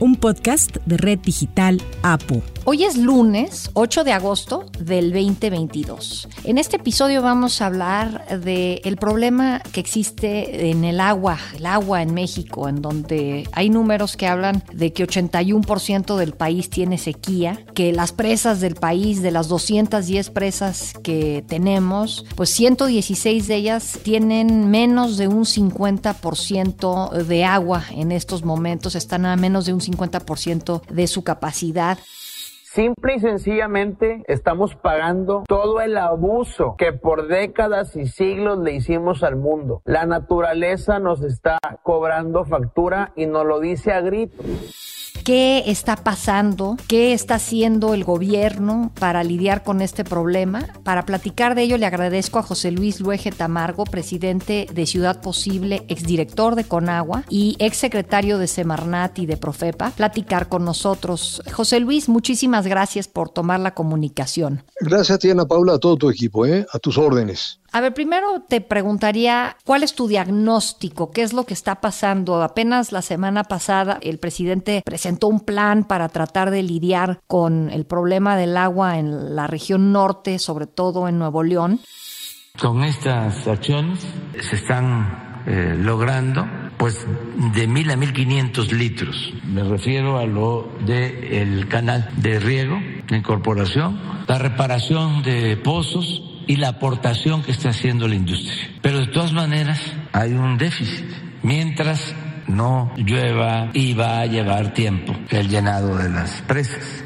un podcast de Red Digital APO. Hoy es lunes 8 de agosto del 2022. En este episodio vamos a hablar del el problema que existe en el agua, el agua en México, en donde hay números que hablan de que 81% del país tiene sequía, que las presas del país, de las 210 presas que tenemos, pues 116 de ellas tienen menos de un 50% de agua en estos momentos, están a menos de un 50% de su capacidad. Simple y sencillamente estamos pagando todo el abuso que por décadas y siglos le hicimos al mundo. La naturaleza nos está cobrando factura y nos lo dice a gritos qué está pasando, qué está haciendo el gobierno para lidiar con este problema. Para platicar de ello le agradezco a José Luis Luege Tamargo, presidente de Ciudad Posible, exdirector de Conagua y exsecretario de Semarnat y de Profepa, platicar con nosotros. José Luis, muchísimas gracias por tomar la comunicación. Gracias a ti, Ana Paula, a todo tu equipo, ¿eh? a tus órdenes. A ver, primero te preguntaría, ¿cuál es tu diagnóstico? ¿Qué es lo que está pasando? Apenas la semana pasada el presidente presentó un plan para tratar de lidiar con el problema del agua en la región norte, sobre todo en Nuevo León. Con estas acciones se están eh, logrando pues de mil a mil quinientos litros. Me refiero a lo del canal de riego, la incorporación, la reparación de pozos y la aportación que está haciendo la industria. Pero de todas maneras hay un déficit. Mientras no llueva y va a llevar tiempo el llenado de las presas.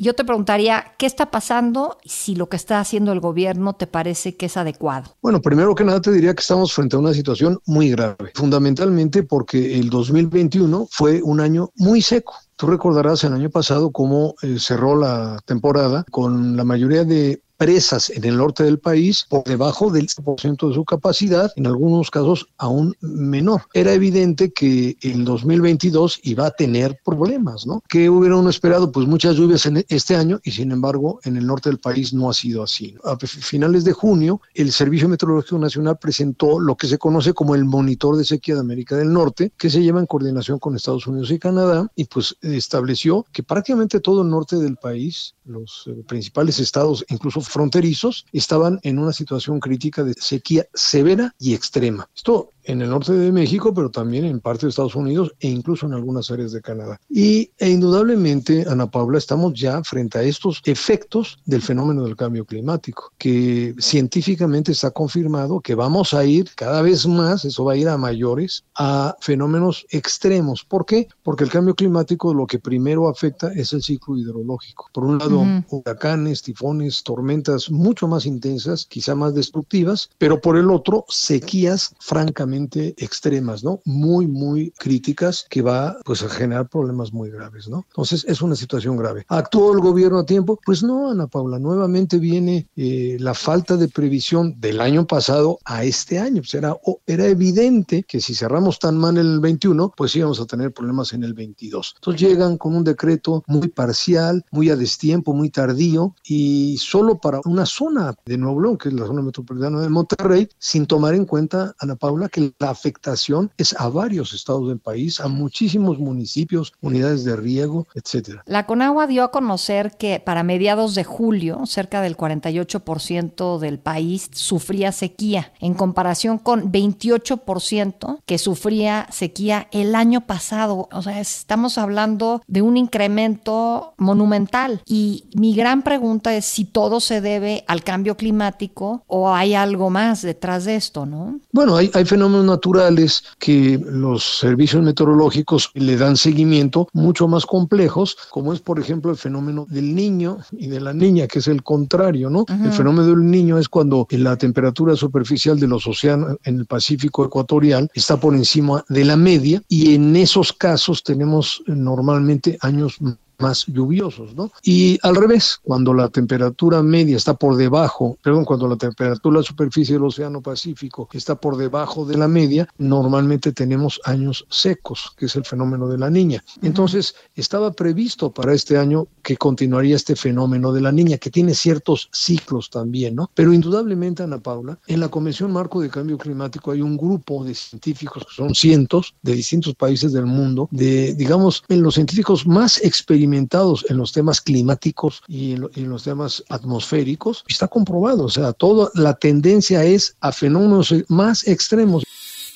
Yo te preguntaría, ¿qué está pasando si lo que está haciendo el gobierno te parece que es adecuado? Bueno, primero que nada te diría que estamos frente a una situación muy grave, fundamentalmente porque el 2021 fue un año muy seco. Tú recordarás el año pasado cómo eh, cerró la temporada con la mayoría de presas en el norte del país por debajo del 100% de su capacidad, en algunos casos aún menor. Era evidente que el 2022 iba a tener problemas, ¿no? ¿Qué hubiera uno esperado? Pues muchas lluvias en este año y sin embargo en el norte del país no ha sido así. A finales de junio, el Servicio Meteorológico Nacional presentó lo que se conoce como el Monitor de Sequía de América del Norte, que se lleva en coordinación con Estados Unidos y Canadá y pues estableció que prácticamente todo el norte del país, los eh, principales estados, incluso fronterizos estaban en una situación crítica de sequía severa y extrema. Esto en el norte de México, pero también en parte de Estados Unidos e incluso en algunas áreas de Canadá. Y e indudablemente, Ana Paula, estamos ya frente a estos efectos del fenómeno del cambio climático, que científicamente está confirmado que vamos a ir cada vez más, eso va a ir a mayores, a fenómenos extremos. ¿Por qué? Porque el cambio climático lo que primero afecta es el ciclo hidrológico. Por un lado, huracanes, tifones, tormentas mucho más intensas, quizá más destructivas, pero por el otro, sequías francamente extremas, ¿no? Muy, muy críticas que va pues a generar problemas muy graves, ¿no? Entonces es una situación grave. ¿Actuó el gobierno a tiempo? Pues no, Ana Paula, nuevamente viene eh, la falta de previsión del año pasado a este año. Pues era, era evidente que si cerramos tan mal el 21, pues íbamos a tener problemas en el 22. Entonces llegan con un decreto muy parcial, muy a destiempo, muy tardío y solo para una zona de Nuevo León, que es la zona metropolitana de Monterrey, sin tomar en cuenta, Ana Paula, que la afectación es a varios estados del país, a muchísimos municipios, unidades de riego, etcétera. La Conagua dio a conocer que para mediados de julio, cerca del 48% del país sufría sequía, en comparación con 28% que sufría sequía el año pasado. O sea, estamos hablando de un incremento monumental. Y mi gran pregunta es si todo se debe al cambio climático o hay algo más detrás de esto, ¿no? Bueno, hay, hay fenómenos naturales que los servicios meteorológicos le dan seguimiento mucho más complejos, como es por ejemplo el fenómeno del niño y de la niña, que es el contrario, ¿no? El fenómeno del niño es cuando la temperatura superficial de los océanos en el Pacífico ecuatorial está por encima de la media y en esos casos tenemos normalmente años más lluviosos, ¿no? Y al revés, cuando la temperatura media está por debajo, perdón, cuando la temperatura de la superficie del Océano Pacífico está por debajo de la media, normalmente tenemos años secos, que es el fenómeno de la niña. Entonces, estaba previsto para este año que continuaría este fenómeno de la niña, que tiene ciertos ciclos también, ¿no? Pero indudablemente, Ana Paula, en la Convención Marco de Cambio Climático hay un grupo de científicos, que son cientos, de distintos países del mundo, de, digamos, en los científicos más experimentados en los temas climáticos y en, en los temas atmosféricos, está comprobado, o sea, toda la tendencia es a fenómenos más extremos.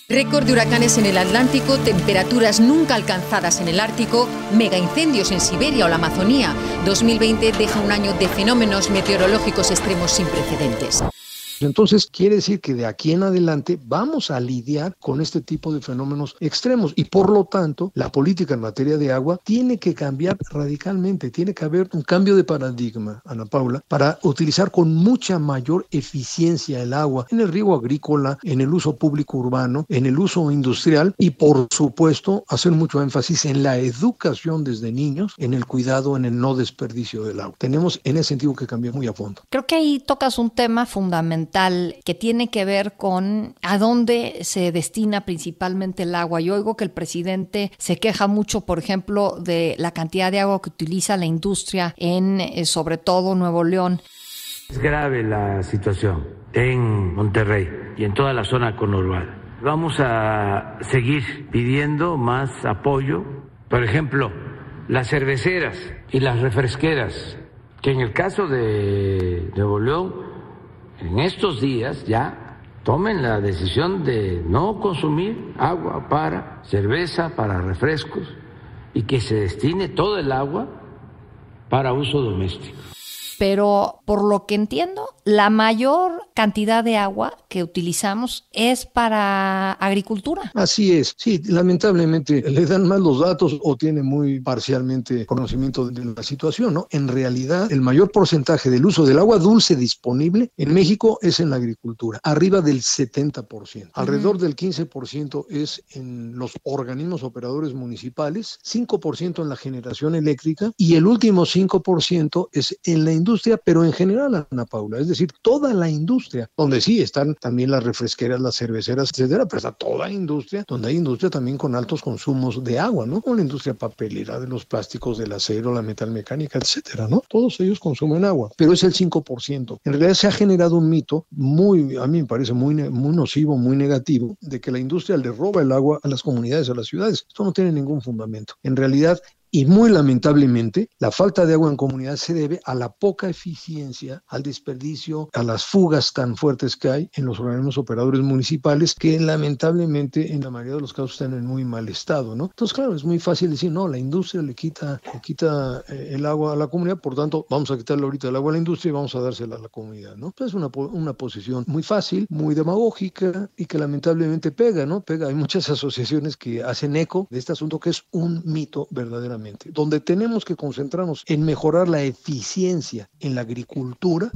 Récord de huracanes en el Atlántico, temperaturas nunca alcanzadas en el Ártico, mega incendios en Siberia o la Amazonía. 2020 deja un año de fenómenos meteorológicos extremos sin precedentes. Entonces, quiere decir que de aquí en adelante vamos a lidiar con este tipo de fenómenos extremos y por lo tanto la política en materia de agua tiene que cambiar radicalmente, tiene que haber un cambio de paradigma, Ana Paula, para utilizar con mucha mayor eficiencia el agua en el riego agrícola, en el uso público urbano, en el uso industrial y por supuesto hacer mucho énfasis en la educación desde niños, en el cuidado, en el no desperdicio del agua. Tenemos en ese sentido que cambiar muy a fondo. Creo que ahí tocas un tema fundamental que tiene que ver con a dónde se destina principalmente el agua. Yo oigo que el presidente se queja mucho, por ejemplo, de la cantidad de agua que utiliza la industria en, eh, sobre todo, Nuevo León. Es grave la situación en Monterrey y en toda la zona conurbada. Vamos a seguir pidiendo más apoyo. Por ejemplo, las cerveceras y las refresqueras, que en el caso de Nuevo León en estos días ya tomen la decisión de no consumir agua para cerveza, para refrescos y que se destine todo el agua para uso doméstico. Pero por lo que entiendo, la mayor cantidad de agua que utilizamos es para agricultura. Así es, sí, lamentablemente le dan mal los datos o tiene muy parcialmente conocimiento de la situación, ¿no? En realidad, el mayor porcentaje del uso del agua dulce disponible en México es en la agricultura, arriba del 70%. Alrededor del 15% es en los organismos operadores municipales, 5% en la generación eléctrica y el último 5% es en la industria industria, pero en general, Ana Paula, es decir, toda la industria, donde sí están también las refresqueras, las cerveceras, etcétera, pero está toda industria, donde hay industria también con altos consumos de agua, ¿no? Como la industria papelera, de los plásticos, del acero, la metalmecánica, etcétera, ¿no? Todos ellos consumen agua, pero es el 5%. En realidad se ha generado un mito muy, a mí me parece muy, muy nocivo, muy negativo, de que la industria le roba el agua a las comunidades, a las ciudades. Esto no tiene ningún fundamento. En realidad, y muy lamentablemente, la falta de agua en comunidad se debe a la poca eficiencia, al desperdicio, a las fugas tan fuertes que hay en los organismos operadores municipales, que lamentablemente en la mayoría de los casos están en muy mal estado, ¿no? Entonces, claro, es muy fácil decir, no, la industria le quita, le quita eh, el agua a la comunidad, por tanto, vamos a quitarle ahorita el agua a la industria y vamos a dársela a la comunidad, ¿no? Entonces, es una, una posición muy fácil, muy demagógica y que lamentablemente pega, ¿no? Pega. Hay muchas asociaciones que hacen eco de este asunto que es un mito verdaderamente donde tenemos que concentrarnos en mejorar la eficiencia en la agricultura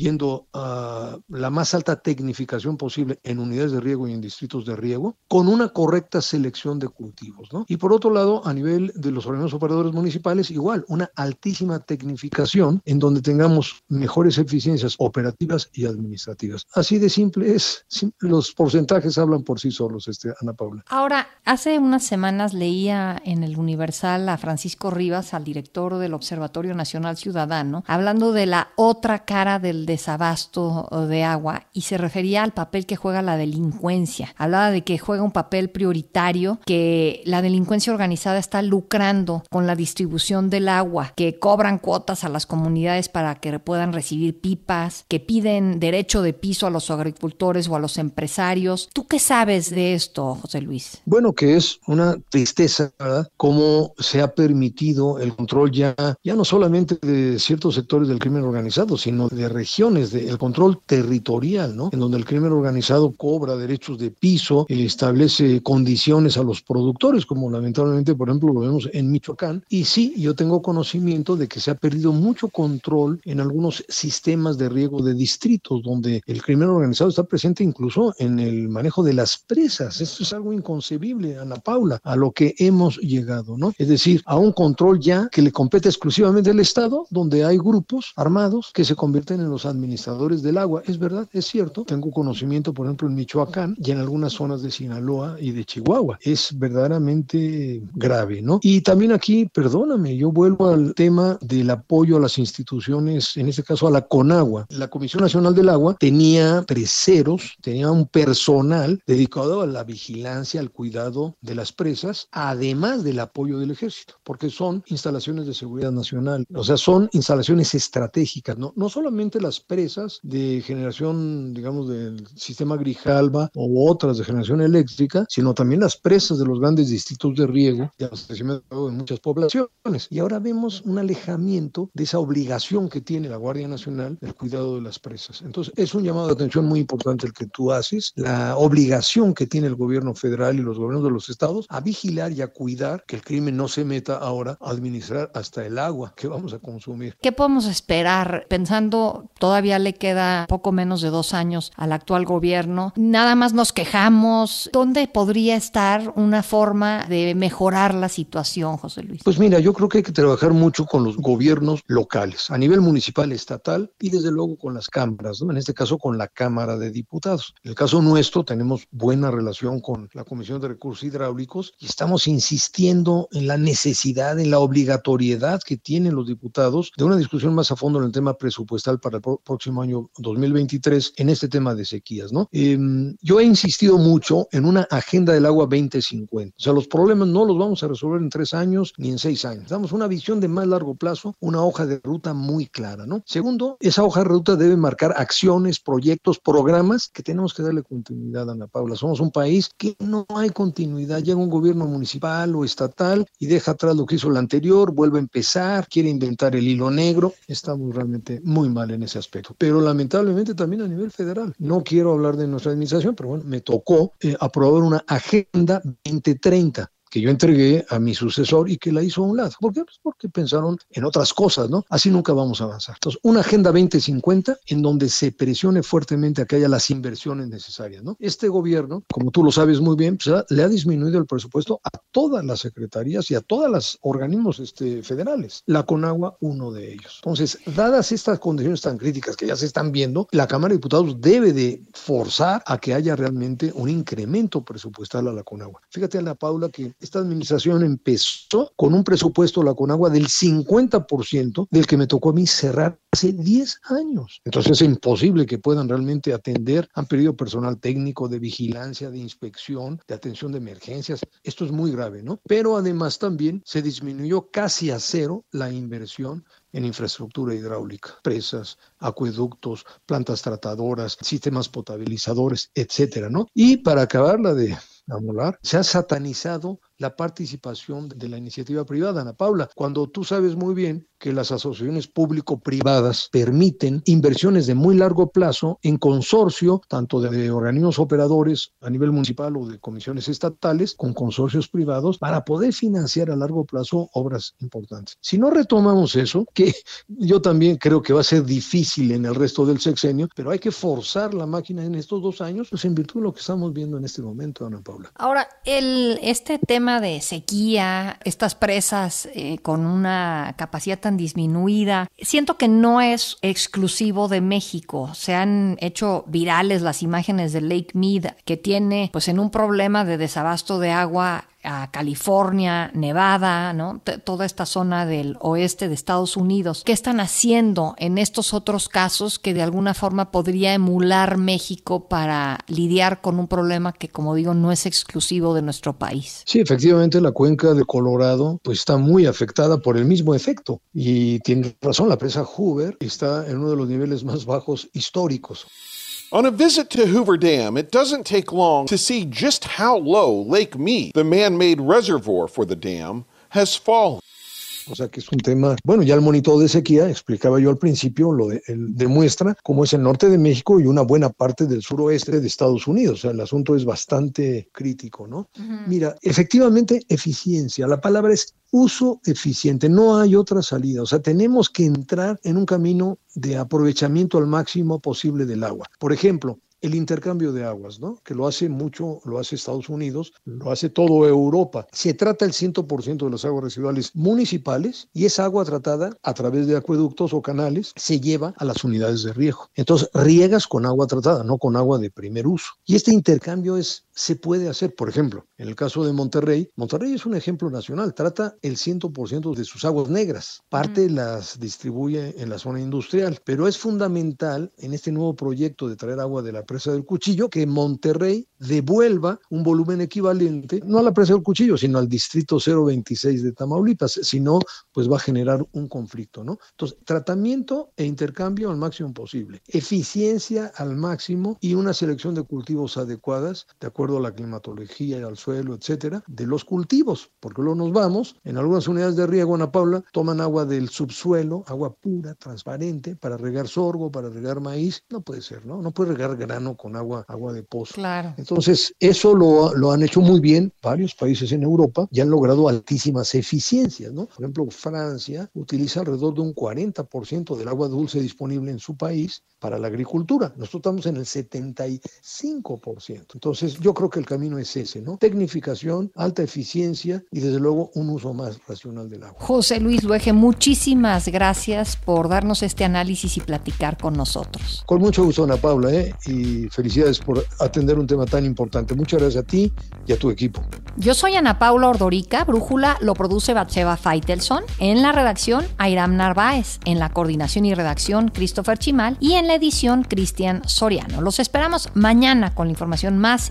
yendo a la más alta tecnificación posible en unidades de riego y en distritos de riego, con una correcta selección de cultivos. ¿no? Y por otro lado, a nivel de los organismos operadores municipales, igual, una altísima tecnificación en donde tengamos mejores eficiencias operativas y administrativas. Así de simple es. Los porcentajes hablan por sí solos, este, Ana Paula. Ahora, hace unas semanas leía en el Universal a Francisco Rivas, al director del Observatorio Nacional Ciudadano, hablando de la otra cara del desabasto de agua y se refería al papel que juega la delincuencia. Hablaba de que juega un papel prioritario, que la delincuencia organizada está lucrando con la distribución del agua, que cobran cuotas a las comunidades para que puedan recibir pipas, que piden derecho de piso a los agricultores o a los empresarios. ¿Tú qué sabes de esto, José Luis? Bueno, que es una tristeza. Cómo se ha permitido el control ya, ya no solamente de ciertos sectores del crimen organizado, sino de regiones regiones, del control territorial, ¿no? En donde el crimen organizado cobra derechos de piso, y establece condiciones a los productores, como lamentablemente, por ejemplo, lo vemos en Michoacán. Y sí, yo tengo conocimiento de que se ha perdido mucho control en algunos sistemas de riego de distritos, donde el crimen organizado está presente incluso en el manejo de las presas. Esto es algo inconcebible, Ana Paula, a lo que hemos llegado, ¿no? Es decir, a un control ya que le compete exclusivamente al Estado, donde hay grupos armados que se convierten en los administradores del agua. Es verdad, es cierto. Tengo conocimiento, por ejemplo, en Michoacán y en algunas zonas de Sinaloa y de Chihuahua. Es verdaderamente grave, ¿no? Y también aquí, perdóname, yo vuelvo al tema del apoyo a las instituciones, en este caso a la CONAGUA. La Comisión Nacional del Agua tenía preseros, tenía un personal dedicado a la vigilancia, al cuidado de las presas, además del apoyo del ejército, porque son instalaciones de seguridad nacional, o sea, son instalaciones estratégicas, no, no solamente las presas de generación, digamos, del sistema Grijalba u otras de generación eléctrica, sino también las presas de los grandes distritos de riego y abastecimiento de muchas poblaciones. Y ahora vemos un alejamiento de esa obligación que tiene la Guardia Nacional del cuidado de las presas. Entonces, es un llamado de atención muy importante el que tú haces, la obligación que tiene el gobierno federal y los gobiernos de los estados a vigilar y a cuidar que el crimen no se meta ahora a administrar hasta el agua que vamos a consumir. ¿Qué podemos esperar pensando todavía le queda poco menos de dos años al actual gobierno? Nada más nos quejamos. ¿Dónde podría estar una forma de mejorar la situación, José Luis? Pues mira, yo creo que hay que trabajar mucho con los gobiernos locales, a nivel municipal, estatal y desde luego con las cámaras, en este caso con la Cámara de Diputados. En el caso nuestro tenemos buena relación con la Comisión de Recursos Hidráulicos y estamos insistiendo en la necesidad, en la obligatoriedad que tienen los diputados de una discusión más a fondo en el tema presupuestal para el próximo año 2023 en este tema de sequías. ¿no? Eh, yo he insistido mucho en una agenda del agua 2050. O sea, los problemas no los vamos a resolver en tres años ni en seis años. Damos una visión de más largo plazo, una hoja de ruta muy clara. ¿no? Segundo, esa hoja de ruta debe marcar acciones, proyectos, programas que tenemos que darle continuidad, Ana Paula. Somos un país que no hay continuidad. Llega un gobierno municipal o estatal y deja atrás lo que hizo el anterior, vuelve a empezar, quiere inventar el hilo negro. Estamos realmente muy mal en ese aspecto. Pero lamentablemente también a nivel federal. No quiero hablar de nuestra administración, pero bueno, me tocó eh, aprobar una agenda 2030 que yo entregué a mi sucesor y que la hizo a un lado. ¿Por qué? Pues porque pensaron en otras cosas, ¿no? Así nunca vamos a avanzar. Entonces, una Agenda 2050 en donde se presione fuertemente a que haya las inversiones necesarias, ¿no? Este gobierno, como tú lo sabes muy bien, pues, le ha disminuido el presupuesto a todas las secretarías y a todos los organismos este, federales. La Conagua, uno de ellos. Entonces, dadas estas condiciones tan críticas que ya se están viendo, la Cámara de Diputados debe de forzar a que haya realmente un incremento presupuestal a la Conagua. Fíjate, Ana Paula, que esta administración empezó con un presupuesto la Conagua del 50% del que me tocó a mí cerrar hace 10 años. Entonces es imposible que puedan realmente atender. Han perdido personal técnico de vigilancia, de inspección, de atención de emergencias. Esto es muy grave, ¿no? Pero además también se disminuyó casi a cero la inversión en infraestructura hidráulica, presas, acueductos, plantas tratadoras, sistemas potabilizadores, etcétera, ¿no? Y para acabarla de amolar, se ha satanizado la participación de la iniciativa privada, Ana Paula, cuando tú sabes muy bien que las asociaciones público-privadas permiten inversiones de muy largo plazo en consorcio, tanto de organismos operadores a nivel municipal o de comisiones estatales, con consorcios privados, para poder financiar a largo plazo obras importantes. Si no retomamos eso, que yo también creo que va a ser difícil en el resto del sexenio, pero hay que forzar la máquina en estos dos años, pues en virtud de lo que estamos viendo en este momento, Ana Paula. Ahora, el, este tema de sequía, estas presas eh, con una capacidad tan disminuida, siento que no es exclusivo de México. Se han hecho virales las imágenes de Lake Mead, que tiene pues en un problema de desabasto de agua a California, Nevada, ¿no? toda esta zona del oeste de Estados Unidos. ¿Qué están haciendo en estos otros casos que de alguna forma podría emular México para lidiar con un problema que, como digo, no es exclusivo de nuestro país? Sí, efectivamente, la cuenca de Colorado pues está muy afectada por el mismo efecto y tiene razón, la presa Hoover está en uno de los niveles más bajos históricos. On a visit to Hoover Dam, it doesn't take long to see just how low Lake Mead, the man made reservoir for the dam, has fallen. O sea que es un tema, bueno, ya el monitor de sequía, explicaba yo al principio, lo demuestra cómo es el norte de México y una buena parte del suroeste de Estados Unidos. O sea, el asunto es bastante crítico, ¿no? Mira, efectivamente, eficiencia. La palabra es uso eficiente, no hay otra salida. O sea, tenemos que entrar en un camino de aprovechamiento al máximo posible del agua. Por ejemplo, el intercambio de aguas, ¿no? Que lo hace mucho, lo hace Estados Unidos, lo hace todo Europa. Se trata el 100% de las aguas residuales municipales y esa agua tratada a través de acueductos o canales se lleva a las unidades de riego. Entonces, riegas con agua tratada, no con agua de primer uso. Y este intercambio es se puede hacer. Por ejemplo, en el caso de Monterrey, Monterrey es un ejemplo nacional, trata el 100% de sus aguas negras, parte las distribuye en la zona industrial, pero es fundamental en este nuevo proyecto de traer agua de la presa del cuchillo que Monterrey devuelva un volumen equivalente, no a la presa del cuchillo, sino al distrito 026 de Tamaulipas, si no, pues va a generar un conflicto, ¿no? Entonces, tratamiento e intercambio al máximo posible, eficiencia al máximo y una selección de cultivos adecuadas, de acuerdo a la climatología y al suelo, etcétera, de los cultivos, porque luego nos vamos, en algunas unidades de riego, Ana Paula, toman agua del subsuelo, agua pura, transparente, para regar sorgo, para regar maíz, no puede ser, ¿no? No puede regar grano con agua, agua de pozo. Claro. Entonces, eso lo, lo han hecho muy bien varios países en Europa y han logrado altísimas eficiencias, ¿no? Por ejemplo, Francia utiliza alrededor de un 40% del agua dulce disponible en su país para la agricultura. Nosotros estamos en el 75%. Entonces, yo creo que el camino es ese, ¿no? Tecnificación, alta eficiencia y desde luego un uso más racional del agua. José Luis Luege, muchísimas gracias por darnos este análisis y platicar con nosotros. Con mucho gusto, Ana Paula, ¿eh? y felicidades por atender un tema tan importante. Muchas gracias a ti y a tu equipo. Yo soy Ana Paula Ordorica, Brújula lo produce Batseba Feitelson, en la redacción Airam Narváez, en la coordinación y redacción Christopher Chimal y en la edición Cristian Soriano. Los esperamos mañana con la información más